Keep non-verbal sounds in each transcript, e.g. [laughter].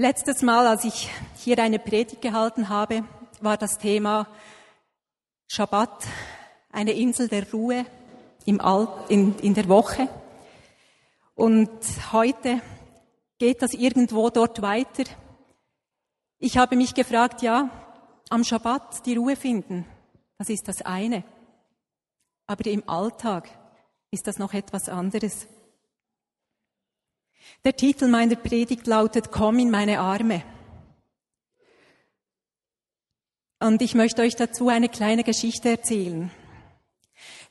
Letztes Mal, als ich hier eine Predigt gehalten habe, war das Thema Schabbat, eine Insel der Ruhe im All, in, in der Woche. Und heute geht das irgendwo dort weiter. Ich habe mich gefragt, ja, am Schabbat die Ruhe finden, das ist das eine. Aber im Alltag ist das noch etwas anderes. Der Titel meiner Predigt lautet Komm in meine Arme. Und ich möchte euch dazu eine kleine Geschichte erzählen.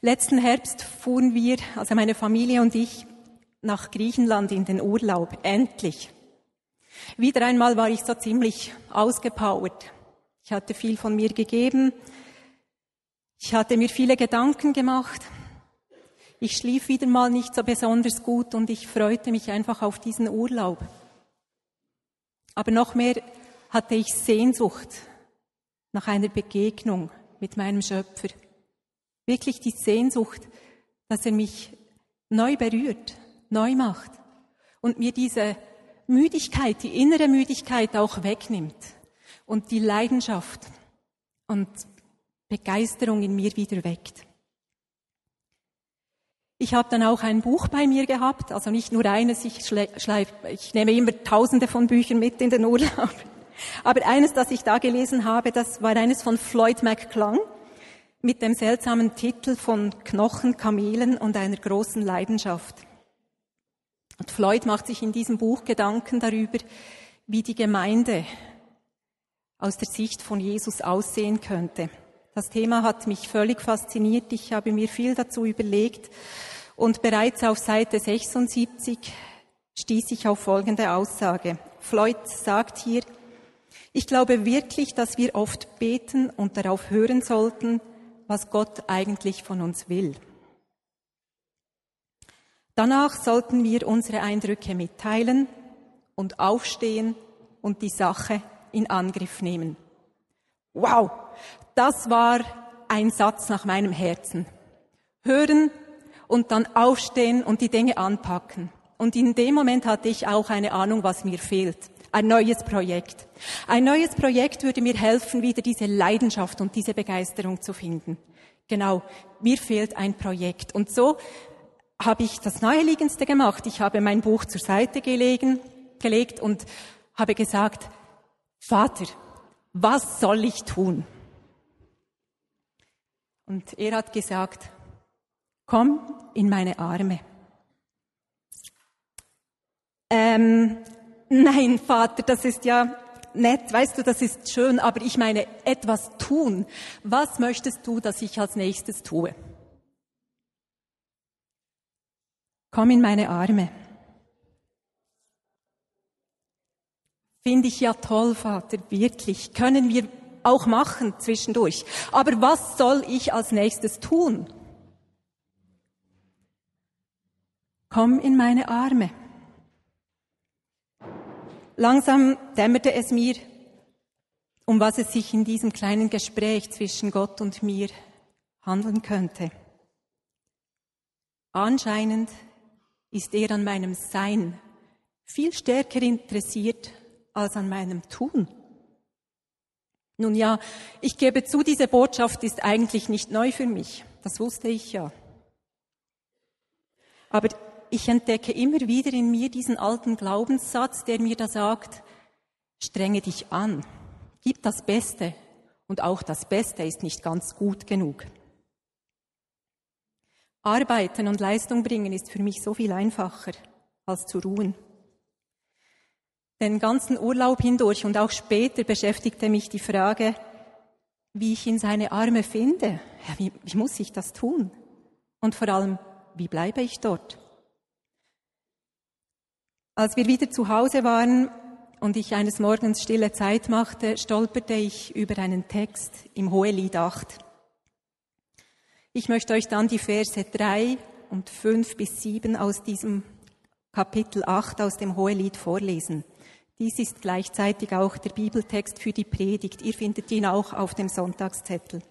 Letzten Herbst fuhren wir, also meine Familie und ich, nach Griechenland in den Urlaub. Endlich. Wieder einmal war ich so ziemlich ausgepowert. Ich hatte viel von mir gegeben. Ich hatte mir viele Gedanken gemacht. Ich schlief wieder mal nicht so besonders gut und ich freute mich einfach auf diesen Urlaub. Aber noch mehr hatte ich Sehnsucht nach einer Begegnung mit meinem Schöpfer. Wirklich die Sehnsucht, dass er mich neu berührt, neu macht und mir diese Müdigkeit, die innere Müdigkeit auch wegnimmt und die Leidenschaft und Begeisterung in mir wieder weckt. Ich habe dann auch ein Buch bei mir gehabt, also nicht nur eines, ich, schleif, ich nehme immer tausende von Büchern mit in den Urlaub. [laughs] Aber eines, das ich da gelesen habe, das war eines von Floyd McClung mit dem seltsamen Titel von Knochen, Kamelen und einer großen Leidenschaft. Und Floyd macht sich in diesem Buch Gedanken darüber, wie die Gemeinde aus der Sicht von Jesus aussehen könnte. Das Thema hat mich völlig fasziniert. Ich habe mir viel dazu überlegt und bereits auf Seite 76 stieß ich auf folgende Aussage. Floyd sagt hier, ich glaube wirklich, dass wir oft beten und darauf hören sollten, was Gott eigentlich von uns will. Danach sollten wir unsere Eindrücke mitteilen und aufstehen und die Sache in Angriff nehmen. Wow, das war ein Satz nach meinem Herzen. Hören und dann aufstehen und die Dinge anpacken. Und in dem Moment hatte ich auch eine Ahnung, was mir fehlt. Ein neues Projekt. Ein neues Projekt würde mir helfen, wieder diese Leidenschaft und diese Begeisterung zu finden. Genau, mir fehlt ein Projekt. Und so habe ich das Naheliegendste gemacht. Ich habe mein Buch zur Seite gelegen, gelegt und habe gesagt, Vater, was soll ich tun? Und er hat gesagt, komm in meine Arme. Ähm, nein, Vater, das ist ja nett, weißt du, das ist schön, aber ich meine etwas tun. Was möchtest du, dass ich als nächstes tue? Komm in meine Arme. Finde ich ja toll, Vater, wirklich. Können wir auch machen zwischendurch. Aber was soll ich als nächstes tun? Komm in meine Arme. Langsam dämmerte es mir, um was es sich in diesem kleinen Gespräch zwischen Gott und mir handeln könnte. Anscheinend ist er an meinem Sein viel stärker interessiert als an meinem Tun. Nun ja, ich gebe zu, diese Botschaft ist eigentlich nicht neu für mich. Das wusste ich ja. Aber ich entdecke immer wieder in mir diesen alten Glaubenssatz, der mir da sagt, strenge dich an, gib das Beste und auch das Beste ist nicht ganz gut genug. Arbeiten und Leistung bringen ist für mich so viel einfacher als zu ruhen. Den ganzen Urlaub hindurch und auch später beschäftigte mich die Frage, wie ich in seine Arme finde. Ja, wie, wie muss ich das tun? Und vor allem, wie bleibe ich dort? Als wir wieder zu Hause waren und ich eines Morgens stille Zeit machte, stolperte ich über einen Text im Hohelied 8. Ich möchte euch dann die Verse 3 und 5 bis 7 aus diesem Kapitel 8 aus dem Hohelied vorlesen. Dies ist gleichzeitig auch der Bibeltext für die Predigt. Ihr findet ihn auch auf dem Sonntagszettel.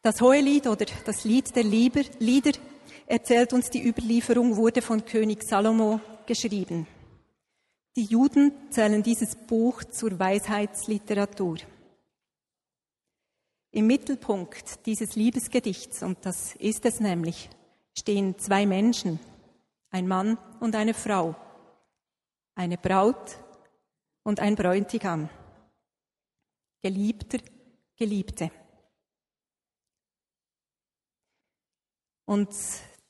Das Hohelied oder das Lied der Lieder erzählt uns, die Überlieferung wurde von König Salomo geschrieben. Die Juden zählen dieses Buch zur Weisheitsliteratur. Im Mittelpunkt dieses Liebesgedichts, und das ist es nämlich, stehen zwei Menschen, ein Mann und eine Frau, eine Braut und ein Bräutigam, Geliebter, Geliebte. Und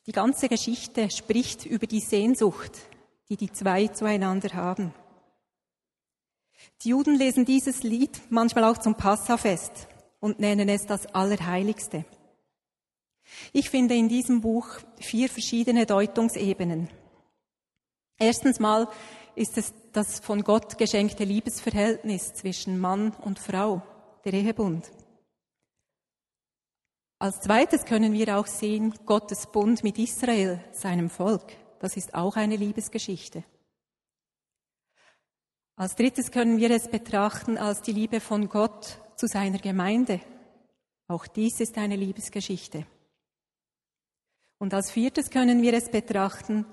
die ganze Geschichte spricht über die Sehnsucht, die die zwei zueinander haben. Die Juden lesen dieses Lied manchmal auch zum Passafest und nennen es das Allerheiligste. Ich finde in diesem Buch vier verschiedene Deutungsebenen. Erstens mal ist es das von Gott geschenkte Liebesverhältnis zwischen Mann und Frau, der Ehebund. Als zweites können wir auch sehen Gottes Bund mit Israel, seinem Volk. Das ist auch eine Liebesgeschichte. Als drittes können wir es betrachten als die Liebe von Gott zu seiner Gemeinde. Auch dies ist eine Liebesgeschichte. Und als viertes können wir es betrachten,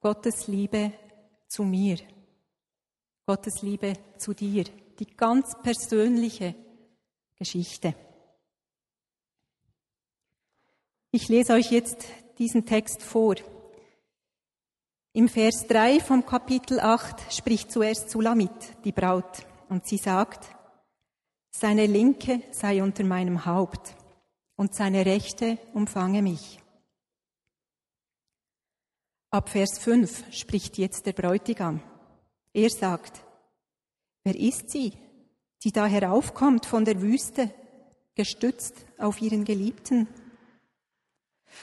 Gottes Liebe zu mir, Gottes Liebe zu dir, die ganz persönliche Geschichte. Ich lese euch jetzt diesen Text vor. Im Vers 3 vom Kapitel 8 spricht zuerst Sulamit, die Braut, und sie sagt, seine Linke sei unter meinem Haupt und seine Rechte umfange mich. Ab Vers 5 spricht jetzt der Bräutigam. Er sagt, wer ist sie, die da heraufkommt von der Wüste, gestützt auf ihren Geliebten?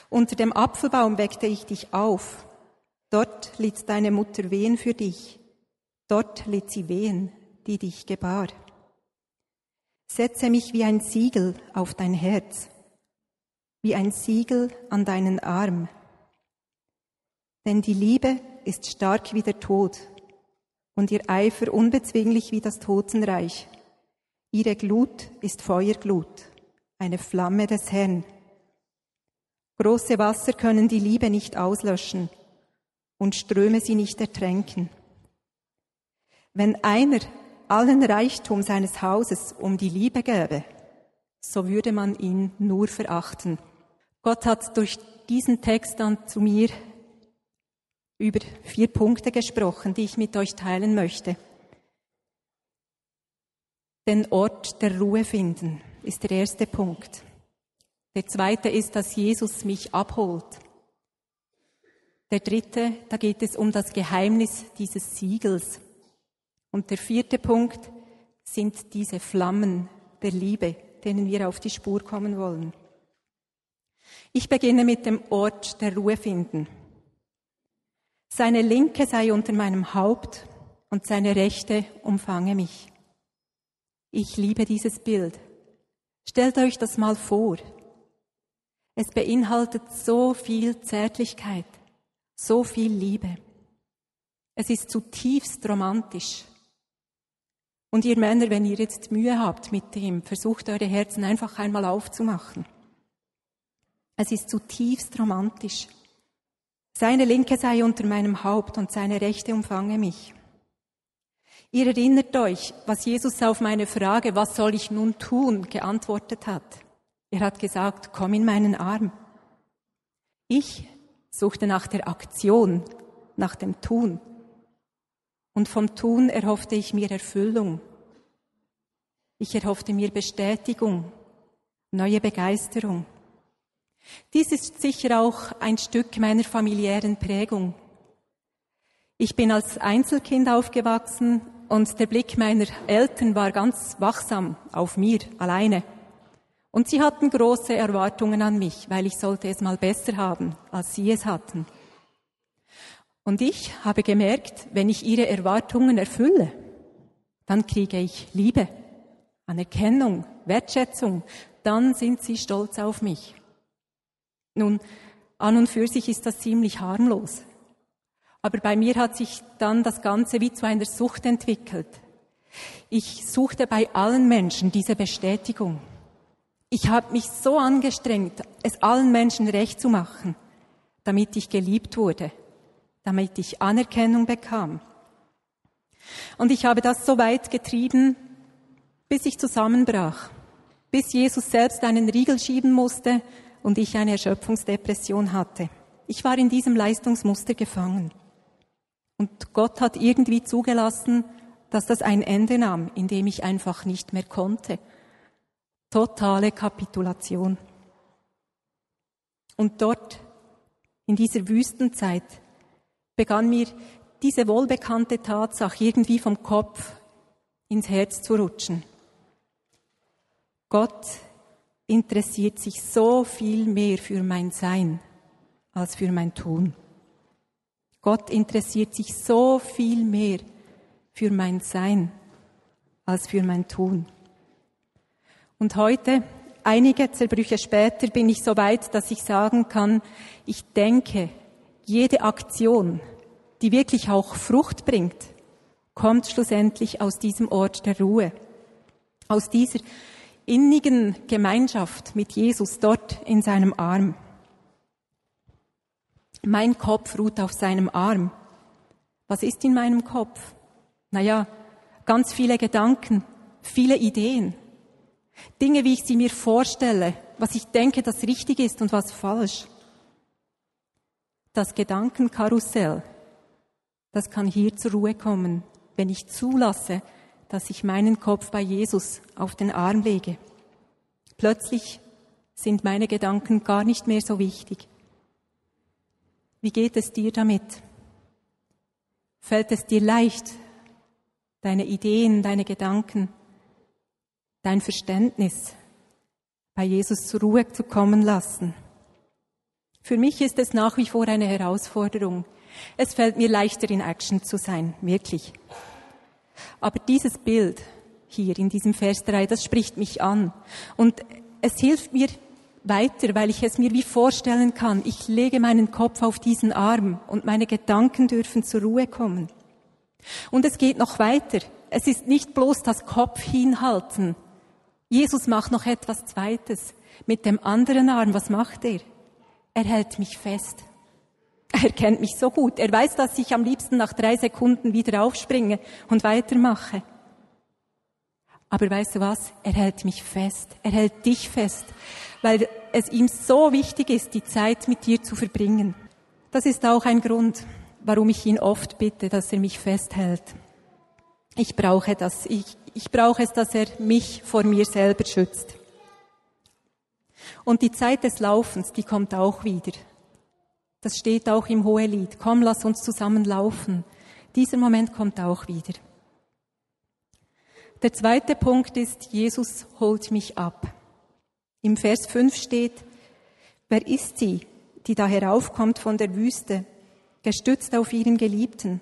Unter dem Apfelbaum weckte ich dich auf, Dort litt deine Mutter wehen für dich. Dort litt sie wehen, die dich gebar. Setze mich wie ein Siegel auf dein Herz, wie ein Siegel an deinen Arm. Denn die Liebe ist stark wie der Tod und ihr Eifer unbezwinglich wie das Totenreich. Ihre Glut ist Feuerglut, eine Flamme des Herrn. Große Wasser können die Liebe nicht auslöschen und Ströme sie nicht ertränken. Wenn einer allen Reichtum seines Hauses um die Liebe gäbe, so würde man ihn nur verachten. Gott hat durch diesen Text dann zu mir über vier Punkte gesprochen, die ich mit euch teilen möchte. Den Ort der Ruhe finden ist der erste Punkt. Der zweite ist, dass Jesus mich abholt. Der dritte, da geht es um das Geheimnis dieses Siegels. Und der vierte Punkt sind diese Flammen der Liebe, denen wir auf die Spur kommen wollen. Ich beginne mit dem Ort der Ruhe finden. Seine Linke sei unter meinem Haupt und seine Rechte umfange mich. Ich liebe dieses Bild. Stellt euch das mal vor. Es beinhaltet so viel Zärtlichkeit, so viel Liebe. Es ist zutiefst romantisch. Und ihr Männer, wenn ihr jetzt Mühe habt mit dem, versucht eure Herzen einfach einmal aufzumachen. Es ist zutiefst romantisch. Seine Linke sei unter meinem Haupt und seine Rechte umfange mich. Ihr erinnert euch, was Jesus auf meine Frage, was soll ich nun tun, geantwortet hat. Er hat gesagt, komm in meinen Arm. Ich suchte nach der Aktion, nach dem Tun. Und vom Tun erhoffte ich mir Erfüllung. Ich erhoffte mir Bestätigung, neue Begeisterung. Dies ist sicher auch ein Stück meiner familiären Prägung. Ich bin als Einzelkind aufgewachsen und der Blick meiner Eltern war ganz wachsam auf mir alleine. Und sie hatten große Erwartungen an mich, weil ich sollte es mal besser haben, als sie es hatten. Und ich habe gemerkt, wenn ich ihre Erwartungen erfülle, dann kriege ich Liebe, Anerkennung, Wertschätzung, dann sind sie stolz auf mich. Nun, an und für sich ist das ziemlich harmlos. Aber bei mir hat sich dann das Ganze wie zu einer Sucht entwickelt. Ich suchte bei allen Menschen diese Bestätigung. Ich habe mich so angestrengt, es allen Menschen recht zu machen, damit ich geliebt wurde, damit ich Anerkennung bekam. Und ich habe das so weit getrieben, bis ich zusammenbrach, bis Jesus selbst einen Riegel schieben musste und ich eine Erschöpfungsdepression hatte. Ich war in diesem Leistungsmuster gefangen. Und Gott hat irgendwie zugelassen, dass das ein Ende nahm, in dem ich einfach nicht mehr konnte. Totale Kapitulation. Und dort, in dieser Wüstenzeit, begann mir diese wohlbekannte Tatsache irgendwie vom Kopf ins Herz zu rutschen. Gott interessiert sich so viel mehr für mein Sein als für mein Tun. Gott interessiert sich so viel mehr für mein Sein als für mein Tun. Und heute, einige Zerbrüche später, bin ich so weit, dass ich sagen kann, ich denke, jede Aktion, die wirklich auch Frucht bringt, kommt schlussendlich aus diesem Ort der Ruhe, aus dieser innigen Gemeinschaft mit Jesus dort in seinem Arm. Mein Kopf ruht auf seinem Arm. Was ist in meinem Kopf? Naja, ganz viele Gedanken, viele Ideen, Dinge, wie ich sie mir vorstelle, was ich denke, das richtig ist und was falsch. Das Gedankenkarussell, das kann hier zur Ruhe kommen, wenn ich zulasse, dass ich meinen Kopf bei Jesus auf den Arm lege. Plötzlich sind meine Gedanken gar nicht mehr so wichtig. Wie geht es dir damit? Fällt es dir leicht, deine Ideen, deine Gedanken, dein Verständnis bei Jesus zur Ruhe zu kommen lassen? Für mich ist es nach wie vor eine Herausforderung. Es fällt mir leichter, in Action zu sein, wirklich. Aber dieses Bild hier in diesem Vers 3, das spricht mich an. Und es hilft mir weiter, weil ich es mir wie vorstellen kann. Ich lege meinen Kopf auf diesen Arm und meine Gedanken dürfen zur Ruhe kommen. Und es geht noch weiter. Es ist nicht bloß das Kopf hinhalten. Jesus macht noch etwas Zweites. Mit dem anderen Arm, was macht er? Er hält mich fest. Er kennt mich so gut. Er weiß, dass ich am liebsten nach drei Sekunden wieder aufspringe und weitermache. Aber weißt du was? Er hält mich fest. Er hält dich fest, weil es ihm so wichtig ist, die Zeit mit dir zu verbringen. Das ist auch ein Grund, warum ich ihn oft bitte, dass er mich festhält. Ich brauche das. Ich, ich brauche es, dass er mich vor mir selber schützt. Und die Zeit des Laufens, die kommt auch wieder. Das steht auch im Hohelied. Komm, lass uns zusammen laufen. Dieser Moment kommt auch wieder. Der zweite Punkt ist, Jesus holt mich ab. Im Vers 5 steht, wer ist sie, die da heraufkommt von der Wüste, gestützt auf ihren Geliebten?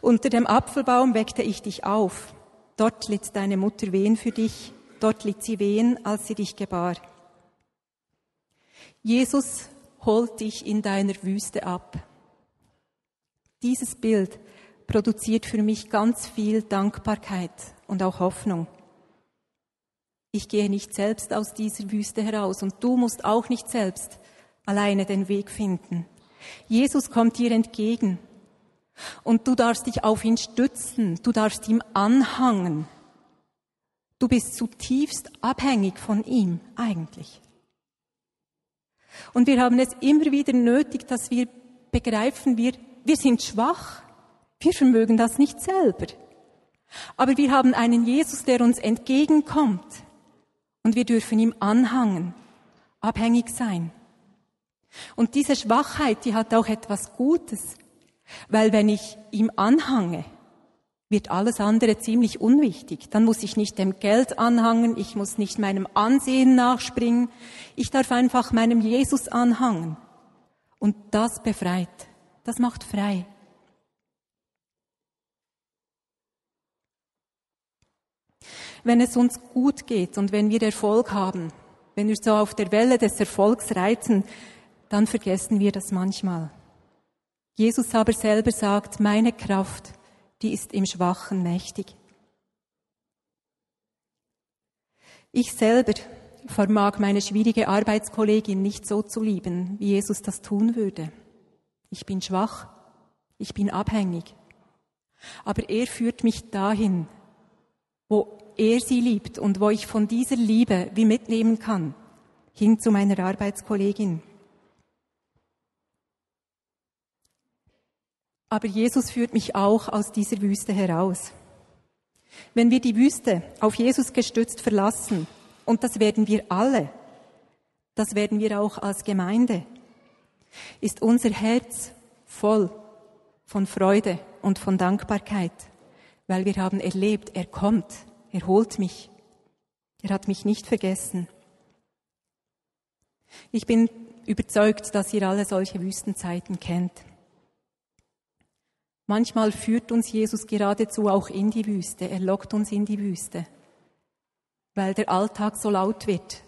Unter dem Apfelbaum weckte ich dich auf. Dort litt deine Mutter wehen für dich. Dort litt sie wehen, als sie dich gebar. Jesus holt dich in deiner Wüste ab. Dieses Bild produziert für mich ganz viel Dankbarkeit und auch Hoffnung. Ich gehe nicht selbst aus dieser Wüste heraus und du musst auch nicht selbst alleine den Weg finden. Jesus kommt dir entgegen und du darfst dich auf ihn stützen, du darfst ihm anhangen. Du bist zutiefst abhängig von ihm eigentlich. Und wir haben es immer wieder nötig, dass wir begreifen, wir, wir sind schwach. Wir vermögen das nicht selber. Aber wir haben einen Jesus, der uns entgegenkommt. Und wir dürfen ihm anhangen, abhängig sein. Und diese Schwachheit, die hat auch etwas Gutes. Weil wenn ich ihm anhange, wird alles andere ziemlich unwichtig. Dann muss ich nicht dem Geld anhangen, ich muss nicht meinem Ansehen nachspringen, ich darf einfach meinem Jesus anhangen. Und das befreit, das macht frei. Wenn es uns gut geht und wenn wir Erfolg haben, wenn wir so auf der Welle des Erfolgs reiten, dann vergessen wir das manchmal. Jesus aber selber sagt, meine Kraft die ist im Schwachen mächtig. Ich selber vermag meine schwierige Arbeitskollegin nicht so zu lieben, wie Jesus das tun würde. Ich bin schwach, ich bin abhängig. Aber er führt mich dahin, wo er sie liebt und wo ich von dieser Liebe wie mitnehmen kann, hin zu meiner Arbeitskollegin. Aber Jesus führt mich auch aus dieser Wüste heraus. Wenn wir die Wüste auf Jesus gestützt verlassen, und das werden wir alle, das werden wir auch als Gemeinde, ist unser Herz voll von Freude und von Dankbarkeit, weil wir haben erlebt, er kommt, er holt mich, er hat mich nicht vergessen. Ich bin überzeugt, dass ihr alle solche Wüstenzeiten kennt. Manchmal führt uns Jesus geradezu auch in die Wüste, er lockt uns in die Wüste, weil der Alltag so laut wird,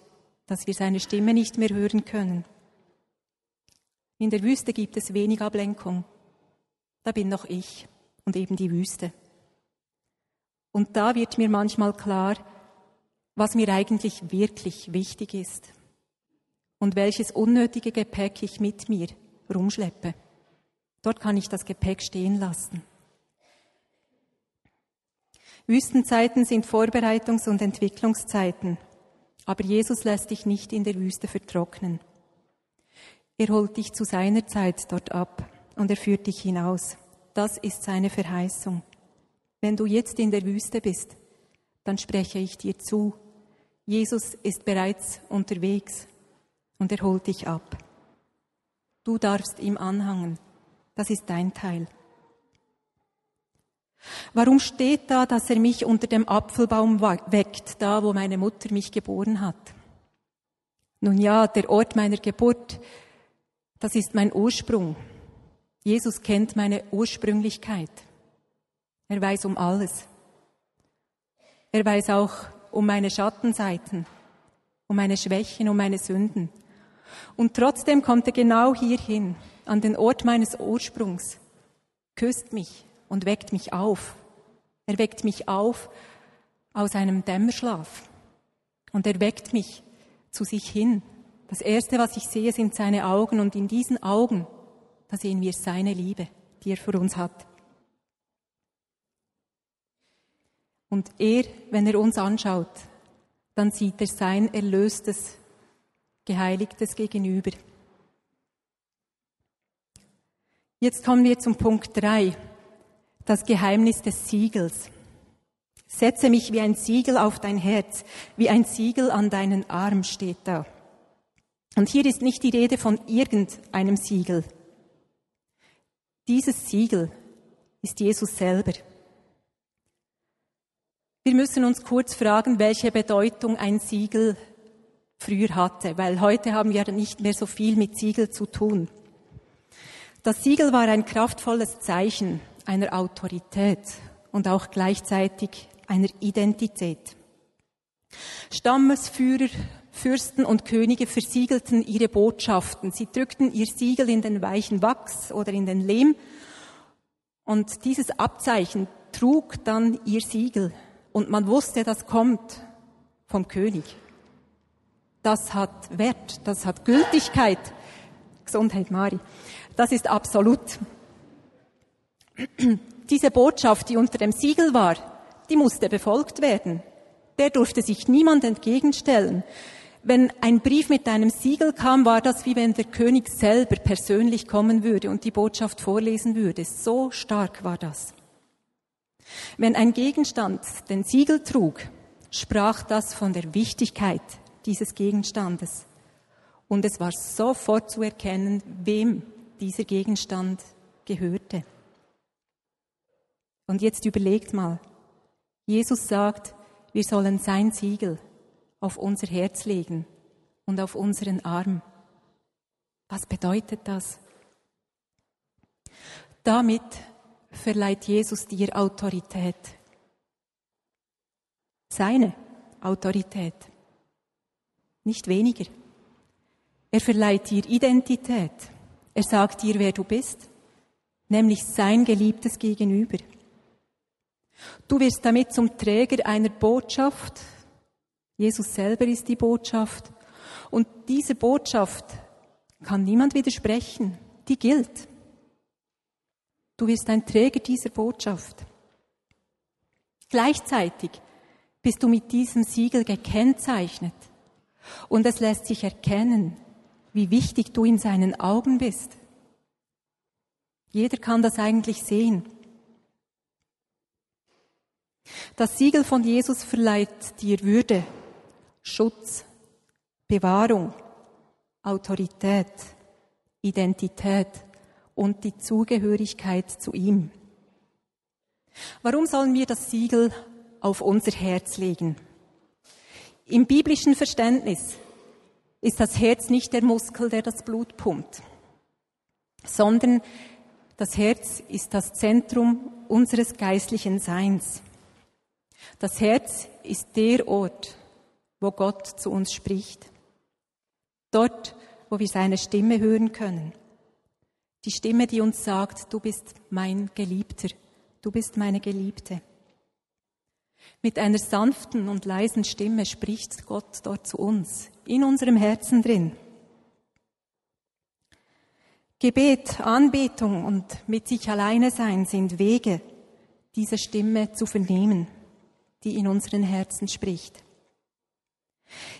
dass wir seine Stimme nicht mehr hören können. In der Wüste gibt es wenig Ablenkung. Da bin noch ich und eben die Wüste. Und da wird mir manchmal klar, was mir eigentlich wirklich wichtig ist und welches unnötige Gepäck ich mit mir rumschleppe. Dort kann ich das Gepäck stehen lassen. Wüstenzeiten sind Vorbereitungs- und Entwicklungszeiten, aber Jesus lässt dich nicht in der Wüste vertrocknen. Er holt dich zu seiner Zeit dort ab und er führt dich hinaus. Das ist seine Verheißung. Wenn du jetzt in der Wüste bist, dann spreche ich dir zu. Jesus ist bereits unterwegs und er holt dich ab. Du darfst ihm anhangen. Das ist dein Teil. Warum steht da, dass er mich unter dem Apfelbaum weckt, da wo meine Mutter mich geboren hat? Nun ja, der Ort meiner Geburt, das ist mein Ursprung. Jesus kennt meine Ursprünglichkeit. Er weiß um alles. Er weiß auch um meine Schattenseiten, um meine Schwächen, um meine Sünden. Und trotzdem kommt er genau hierhin, an den Ort meines Ursprungs, küsst mich und weckt mich auf. Er weckt mich auf aus einem Dämmerschlaf und er weckt mich zu sich hin. Das Erste, was ich sehe, sind seine Augen und in diesen Augen, da sehen wir seine Liebe, die er für uns hat. Und er, wenn er uns anschaut, dann sieht er sein erlöstes, geheiligtes Gegenüber. Jetzt kommen wir zum Punkt drei, das Geheimnis des Siegels. Setze mich wie ein Siegel auf dein Herz, wie ein Siegel an deinen Arm steht da. Und hier ist nicht die Rede von irgendeinem Siegel. Dieses Siegel ist Jesus selber. Wir müssen uns kurz fragen, welche Bedeutung ein Siegel früher hatte, weil heute haben wir nicht mehr so viel mit Siegel zu tun. Das Siegel war ein kraftvolles Zeichen einer Autorität und auch gleichzeitig einer Identität. Stammesführer, Fürsten und Könige versiegelten ihre Botschaften. Sie drückten ihr Siegel in den weichen Wachs oder in den Lehm und dieses Abzeichen trug dann ihr Siegel und man wusste, das kommt vom König. Das hat Wert, das hat Gültigkeit. Gesundheit, Mari. Das ist absolut. Diese Botschaft, die unter dem Siegel war, die musste befolgt werden. Der durfte sich niemand entgegenstellen. Wenn ein Brief mit einem Siegel kam, war das wie wenn der König selber persönlich kommen würde und die Botschaft vorlesen würde. So stark war das. Wenn ein Gegenstand den Siegel trug, sprach das von der Wichtigkeit dieses Gegenstandes. Und es war sofort zu erkennen, wem dieser Gegenstand gehörte. Und jetzt überlegt mal, Jesus sagt, wir sollen sein Siegel auf unser Herz legen und auf unseren Arm. Was bedeutet das? Damit verleiht Jesus dir Autorität. Seine Autorität. Nicht weniger. Er verleiht dir Identität. Er sagt dir, wer du bist, nämlich sein geliebtes Gegenüber. Du wirst damit zum Träger einer Botschaft. Jesus selber ist die Botschaft. Und diese Botschaft kann niemand widersprechen. Die gilt. Du wirst ein Träger dieser Botschaft. Gleichzeitig bist du mit diesem Siegel gekennzeichnet und es lässt sich erkennen, wie wichtig du in seinen Augen bist. Jeder kann das eigentlich sehen. Das Siegel von Jesus verleiht dir Würde, Schutz, Bewahrung, Autorität, Identität und die Zugehörigkeit zu ihm. Warum sollen wir das Siegel auf unser Herz legen? Im biblischen Verständnis ist das Herz nicht der Muskel, der das Blut pumpt, sondern das Herz ist das Zentrum unseres geistlichen Seins. Das Herz ist der Ort, wo Gott zu uns spricht. Dort, wo wir seine Stimme hören können. Die Stimme, die uns sagt, du bist mein Geliebter, du bist meine Geliebte. Mit einer sanften und leisen Stimme spricht Gott dort zu uns, in unserem Herzen drin. Gebet, Anbetung und mit sich alleine sein sind Wege, diese Stimme zu vernehmen, die in unseren Herzen spricht.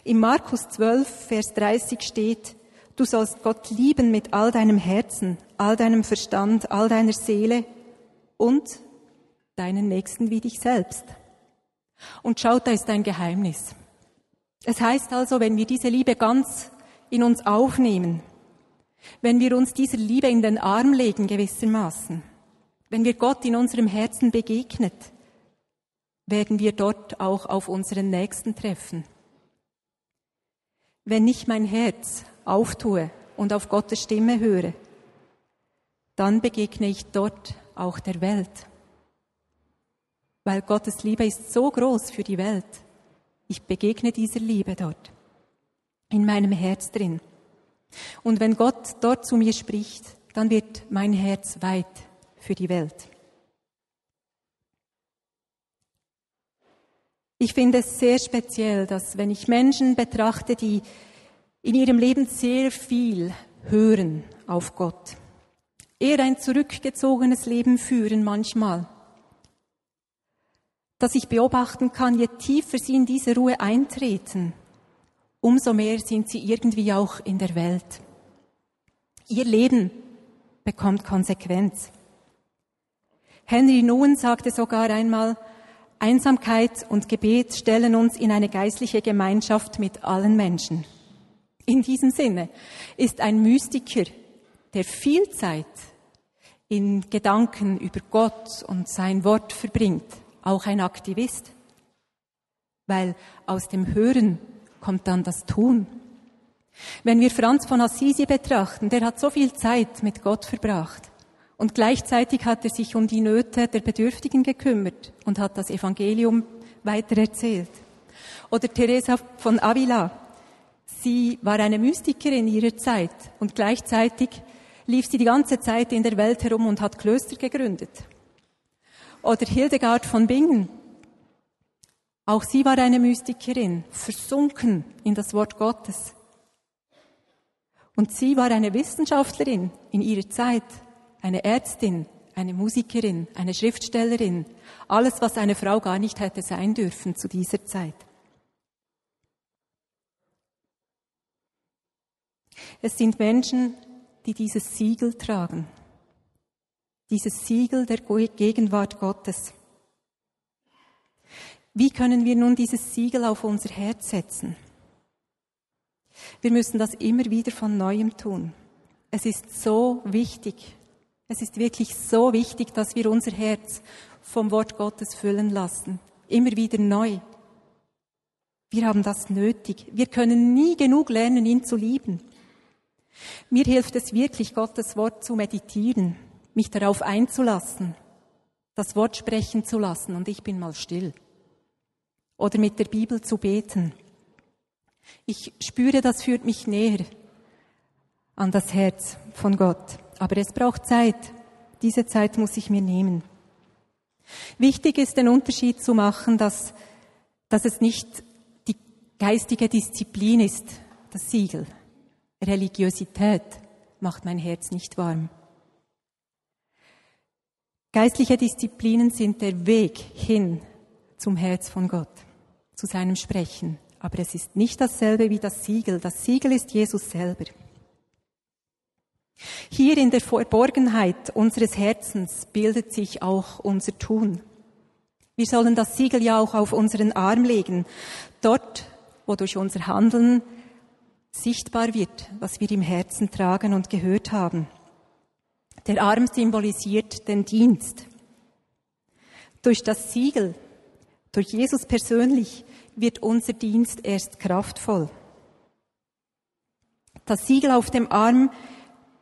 Im Markus 12, Vers 30 steht, du sollst Gott lieben mit all deinem Herzen, all deinem Verstand, all deiner Seele und deinen Nächsten wie dich selbst. Und schaut, da ist ein Geheimnis. Es heißt also, wenn wir diese Liebe ganz in uns aufnehmen, wenn wir uns dieser Liebe in den Arm legen gewissermaßen, wenn wir Gott in unserem Herzen begegnet, werden wir dort auch auf unseren Nächsten treffen. Wenn ich mein Herz auftue und auf Gottes Stimme höre, dann begegne ich dort auch der Welt weil Gottes Liebe ist so groß für die Welt. Ich begegne dieser Liebe dort, in meinem Herz drin. Und wenn Gott dort zu mir spricht, dann wird mein Herz weit für die Welt. Ich finde es sehr speziell, dass wenn ich Menschen betrachte, die in ihrem Leben sehr viel hören auf Gott, eher ein zurückgezogenes Leben führen manchmal, dass ich beobachten kann, je tiefer sie in diese Ruhe eintreten, umso mehr sind sie irgendwie auch in der Welt. Ihr Leben bekommt Konsequenz. Henry Nouwen sagte sogar einmal, Einsamkeit und Gebet stellen uns in eine geistliche Gemeinschaft mit allen Menschen. In diesem Sinne ist ein Mystiker, der viel Zeit in Gedanken über Gott und sein Wort verbringt, auch ein Aktivist, weil aus dem Hören kommt dann das Tun. Wenn wir Franz von Assisi betrachten, der hat so viel Zeit mit Gott verbracht und gleichzeitig hat er sich um die Nöte der Bedürftigen gekümmert und hat das Evangelium weitererzählt. Oder Teresa von Avila, sie war eine Mystikerin ihrer Zeit und gleichzeitig lief sie die ganze Zeit in der Welt herum und hat Klöster gegründet. Oder Hildegard von Bingen. Auch sie war eine Mystikerin, versunken in das Wort Gottes. Und sie war eine Wissenschaftlerin in ihrer Zeit, eine Ärztin, eine Musikerin, eine Schriftstellerin, alles, was eine Frau gar nicht hätte sein dürfen zu dieser Zeit. Es sind Menschen, die dieses Siegel tragen dieses Siegel der Gegenwart Gottes. Wie können wir nun dieses Siegel auf unser Herz setzen? Wir müssen das immer wieder von neuem tun. Es ist so wichtig, es ist wirklich so wichtig, dass wir unser Herz vom Wort Gottes füllen lassen. Immer wieder neu. Wir haben das nötig. Wir können nie genug lernen, ihn zu lieben. Mir hilft es wirklich, Gottes Wort zu meditieren mich darauf einzulassen, das Wort sprechen zu lassen und ich bin mal still. Oder mit der Bibel zu beten. Ich spüre, das führt mich näher an das Herz von Gott. Aber es braucht Zeit. Diese Zeit muss ich mir nehmen. Wichtig ist, den Unterschied zu machen, dass, dass es nicht die geistige Disziplin ist, das Siegel. Religiosität macht mein Herz nicht warm. Geistliche Disziplinen sind der Weg hin zum Herz von Gott, zu seinem Sprechen. Aber es ist nicht dasselbe wie das Siegel. Das Siegel ist Jesus selber. Hier in der Verborgenheit unseres Herzens bildet sich auch unser Tun. Wir sollen das Siegel ja auch auf unseren Arm legen, dort, wo durch unser Handeln sichtbar wird, was wir im Herzen tragen und gehört haben. Der Arm symbolisiert den Dienst. Durch das Siegel, durch Jesus persönlich, wird unser Dienst erst kraftvoll. Das Siegel auf dem Arm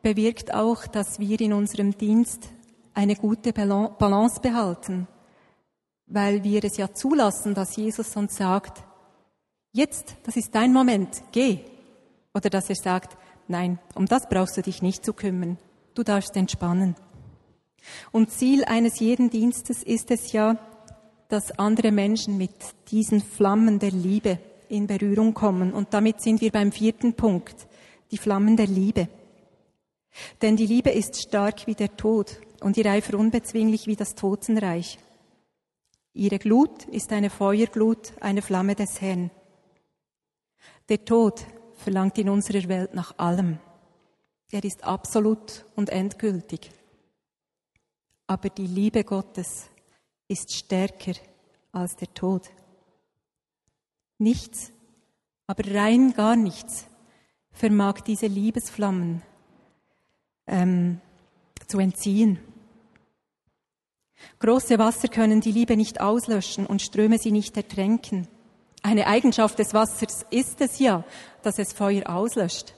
bewirkt auch, dass wir in unserem Dienst eine gute Balance behalten, weil wir es ja zulassen, dass Jesus uns sagt, jetzt, das ist dein Moment, geh. Oder dass er sagt, nein, um das brauchst du dich nicht zu kümmern. Du darfst entspannen. Und Ziel eines jeden Dienstes ist es ja, dass andere Menschen mit diesen Flammen der Liebe in Berührung kommen. Und damit sind wir beim vierten Punkt, die Flammen der Liebe. Denn die Liebe ist stark wie der Tod und ihr Eifer unbezwinglich wie das Totenreich. Ihre Glut ist eine Feuerglut, eine Flamme des Herrn. Der Tod verlangt in unserer Welt nach allem. Er ist absolut und endgültig. Aber die Liebe Gottes ist stärker als der Tod. Nichts, aber rein gar nichts vermag diese Liebesflammen ähm, zu entziehen. Große Wasser können die Liebe nicht auslöschen und Ströme sie nicht ertränken. Eine Eigenschaft des Wassers ist es ja, dass es Feuer auslöscht.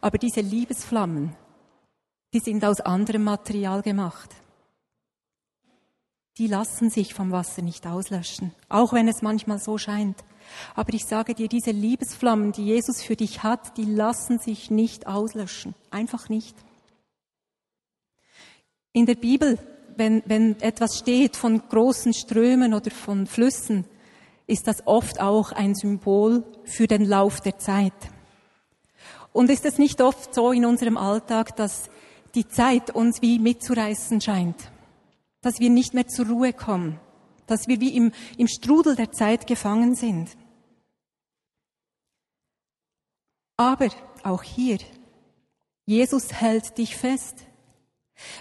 Aber diese Liebesflammen, die sind aus anderem Material gemacht. Die lassen sich vom Wasser nicht auslöschen, auch wenn es manchmal so scheint. Aber ich sage dir, diese Liebesflammen, die Jesus für dich hat, die lassen sich nicht auslöschen. Einfach nicht. In der Bibel, wenn, wenn etwas steht von großen Strömen oder von Flüssen, ist das oft auch ein Symbol für den Lauf der Zeit. Und ist es nicht oft so in unserem Alltag, dass die Zeit uns wie mitzureißen scheint? Dass wir nicht mehr zur Ruhe kommen? Dass wir wie im, im Strudel der Zeit gefangen sind? Aber auch hier, Jesus hält dich fest.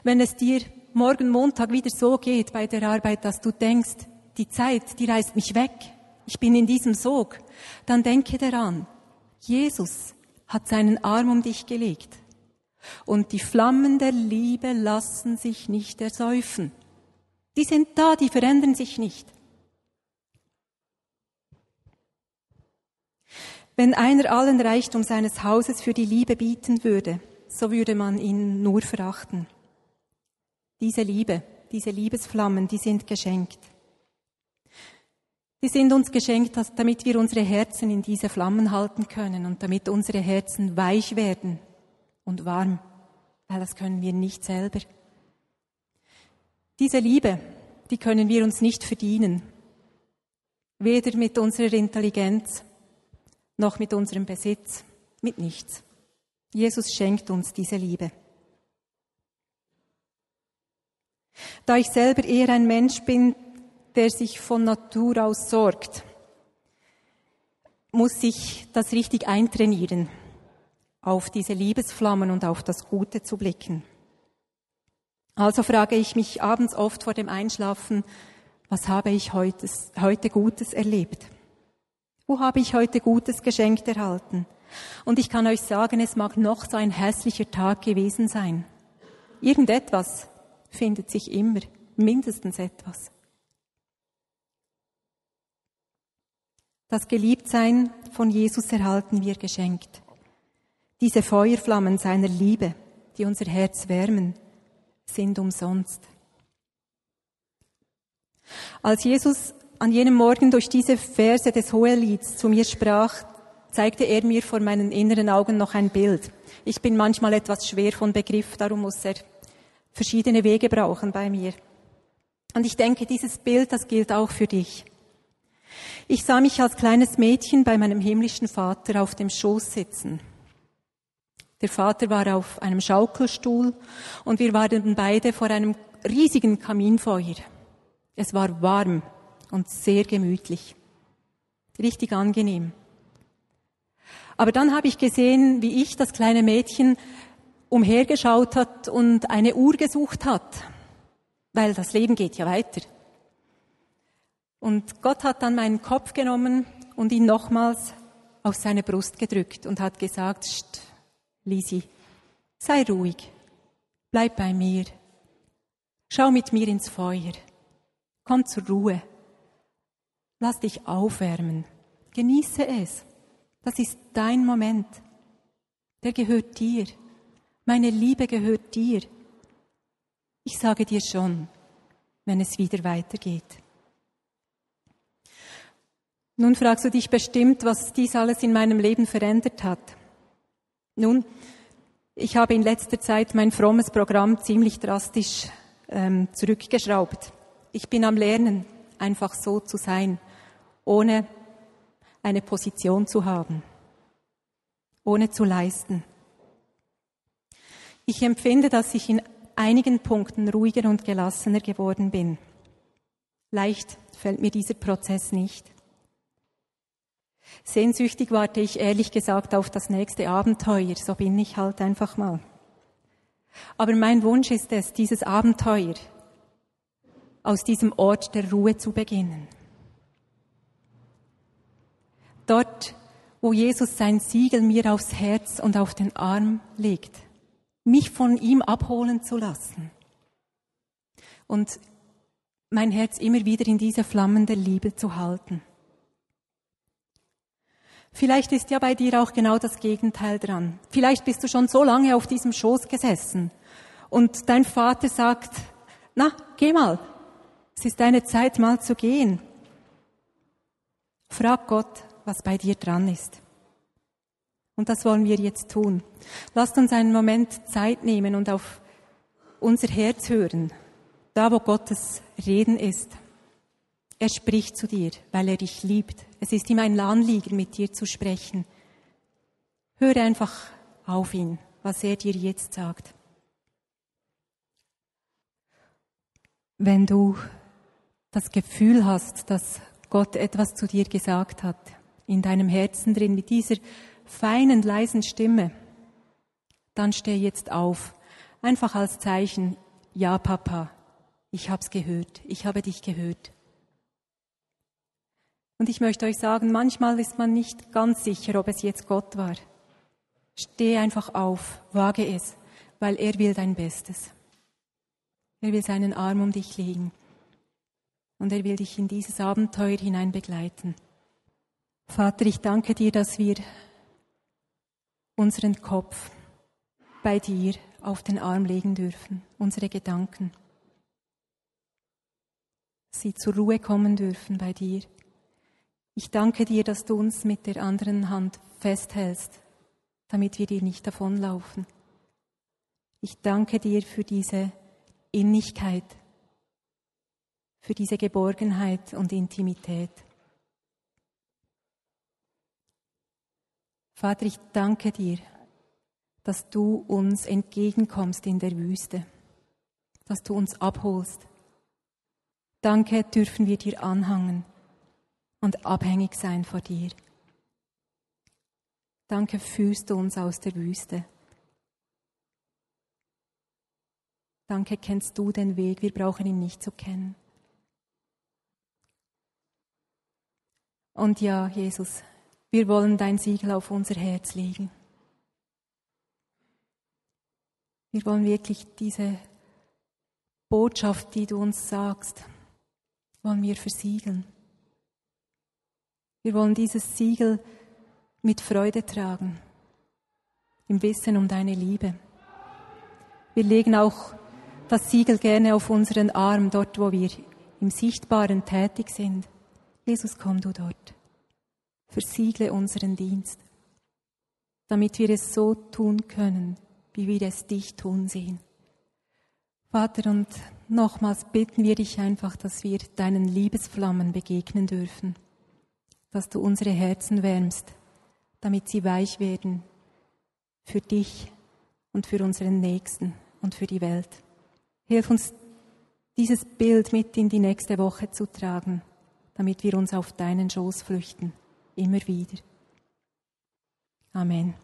Wenn es dir morgen Montag wieder so geht bei der Arbeit, dass du denkst, die Zeit, die reißt mich weg, ich bin in diesem Sog, dann denke daran, Jesus hat seinen Arm um dich gelegt. Und die Flammen der Liebe lassen sich nicht ersäufen. Die sind da, die verändern sich nicht. Wenn einer allen Reichtum seines Hauses für die Liebe bieten würde, so würde man ihn nur verachten. Diese Liebe, diese Liebesflammen, die sind geschenkt. Die sind uns geschenkt, damit wir unsere Herzen in diese Flammen halten können und damit unsere Herzen weich werden und warm, weil das können wir nicht selber. Diese Liebe, die können wir uns nicht verdienen, weder mit unserer Intelligenz noch mit unserem Besitz, mit nichts. Jesus schenkt uns diese Liebe. Da ich selber eher ein Mensch bin, der sich von Natur aus sorgt, muss ich das richtig eintrainieren, auf diese Liebesflammen und auf das Gute zu blicken. Also frage ich mich abends oft vor dem Einschlafen, was habe ich heute, heute Gutes erlebt? Wo habe ich heute Gutes geschenkt erhalten? Und ich kann euch sagen, es mag noch so ein hässlicher Tag gewesen sein. Irgendetwas findet sich immer, mindestens etwas. Das Geliebtsein von Jesus erhalten wir geschenkt. Diese Feuerflammen seiner Liebe, die unser Herz wärmen, sind umsonst. Als Jesus an jenem Morgen durch diese Verse des Hohelieds zu mir sprach, zeigte er mir vor meinen inneren Augen noch ein Bild. Ich bin manchmal etwas schwer von Begriff, darum muss er verschiedene Wege brauchen bei mir. Und ich denke, dieses Bild, das gilt auch für dich. Ich sah mich als kleines Mädchen bei meinem himmlischen Vater auf dem Schoß sitzen. Der Vater war auf einem Schaukelstuhl und wir waren beide vor einem riesigen Kaminfeuer. Es war warm und sehr gemütlich. Richtig angenehm. Aber dann habe ich gesehen, wie ich, das kleine Mädchen, umhergeschaut hat und eine Uhr gesucht hat, weil das Leben geht ja weiter. Und Gott hat dann meinen Kopf genommen und ihn nochmals auf seine Brust gedrückt und hat gesagt, St, Lisi, sei ruhig, bleib bei mir, schau mit mir ins Feuer, komm zur Ruhe, lass dich aufwärmen, genieße es. Das ist dein Moment. Der gehört dir. Meine Liebe gehört dir. Ich sage dir schon, wenn es wieder weitergeht. Nun fragst du dich bestimmt, was dies alles in meinem Leben verändert hat. Nun, ich habe in letzter Zeit mein frommes Programm ziemlich drastisch ähm, zurückgeschraubt. Ich bin am Lernen, einfach so zu sein, ohne eine Position zu haben, ohne zu leisten. Ich empfinde, dass ich in einigen Punkten ruhiger und gelassener geworden bin. Leicht fällt mir dieser Prozess nicht. Sehnsüchtig warte ich ehrlich gesagt auf das nächste Abenteuer, so bin ich halt einfach mal. Aber mein Wunsch ist es, dieses Abenteuer aus diesem Ort der Ruhe zu beginnen. Dort, wo Jesus sein Siegel mir aufs Herz und auf den Arm legt, mich von ihm abholen zu lassen und mein Herz immer wieder in diese flammende Liebe zu halten. Vielleicht ist ja bei dir auch genau das Gegenteil dran. Vielleicht bist du schon so lange auf diesem Schoß gesessen und dein Vater sagt, na, geh mal, es ist deine Zeit mal zu gehen. Frag Gott, was bei dir dran ist. Und das wollen wir jetzt tun. Lasst uns einen Moment Zeit nehmen und auf unser Herz hören, da wo Gottes Reden ist. Er spricht zu dir, weil er dich liebt. Es ist ihm ein Anliegen, mit dir zu sprechen. Höre einfach auf ihn, was er dir jetzt sagt. Wenn du das Gefühl hast, dass Gott etwas zu dir gesagt hat, in deinem Herzen drin mit dieser feinen, leisen Stimme, dann steh jetzt auf. Einfach als Zeichen, ja, Papa, ich hab's gehört, ich habe dich gehört. Und ich möchte euch sagen, manchmal ist man nicht ganz sicher, ob es jetzt Gott war. Steh einfach auf, wage es, weil er will dein Bestes. Er will seinen Arm um dich legen und er will dich in dieses Abenteuer hinein begleiten. Vater, ich danke dir, dass wir unseren Kopf bei dir auf den Arm legen dürfen, unsere Gedanken, sie zur Ruhe kommen dürfen bei dir. Ich danke dir, dass du uns mit der anderen Hand festhältst, damit wir dir nicht davonlaufen. Ich danke dir für diese Innigkeit, für diese Geborgenheit und Intimität. Vater, ich danke dir, dass du uns entgegenkommst in der Wüste, dass du uns abholst. Danke dürfen wir dir anhangen und abhängig sein vor dir. Danke führst du uns aus der Wüste. Danke kennst du den Weg, wir brauchen ihn nicht zu kennen. Und ja, Jesus, wir wollen dein Siegel auf unser Herz legen. Wir wollen wirklich diese Botschaft, die du uns sagst, wollen wir versiegeln. Wir wollen dieses Siegel mit Freude tragen, im Wissen um deine Liebe. Wir legen auch das Siegel gerne auf unseren Arm, dort wo wir im Sichtbaren tätig sind. Jesus, komm du dort versiegle unseren Dienst, damit wir es so tun können, wie wir es dich tun sehen. Vater, und nochmals bitten wir dich einfach, dass wir deinen Liebesflammen begegnen dürfen, dass du unsere Herzen wärmst, damit sie weich werden für dich und für unseren Nächsten und für die Welt. Hilf uns dieses Bild mit in die nächste Woche zu tragen, damit wir uns auf deinen Schoß flüchten, immer wieder. Amen.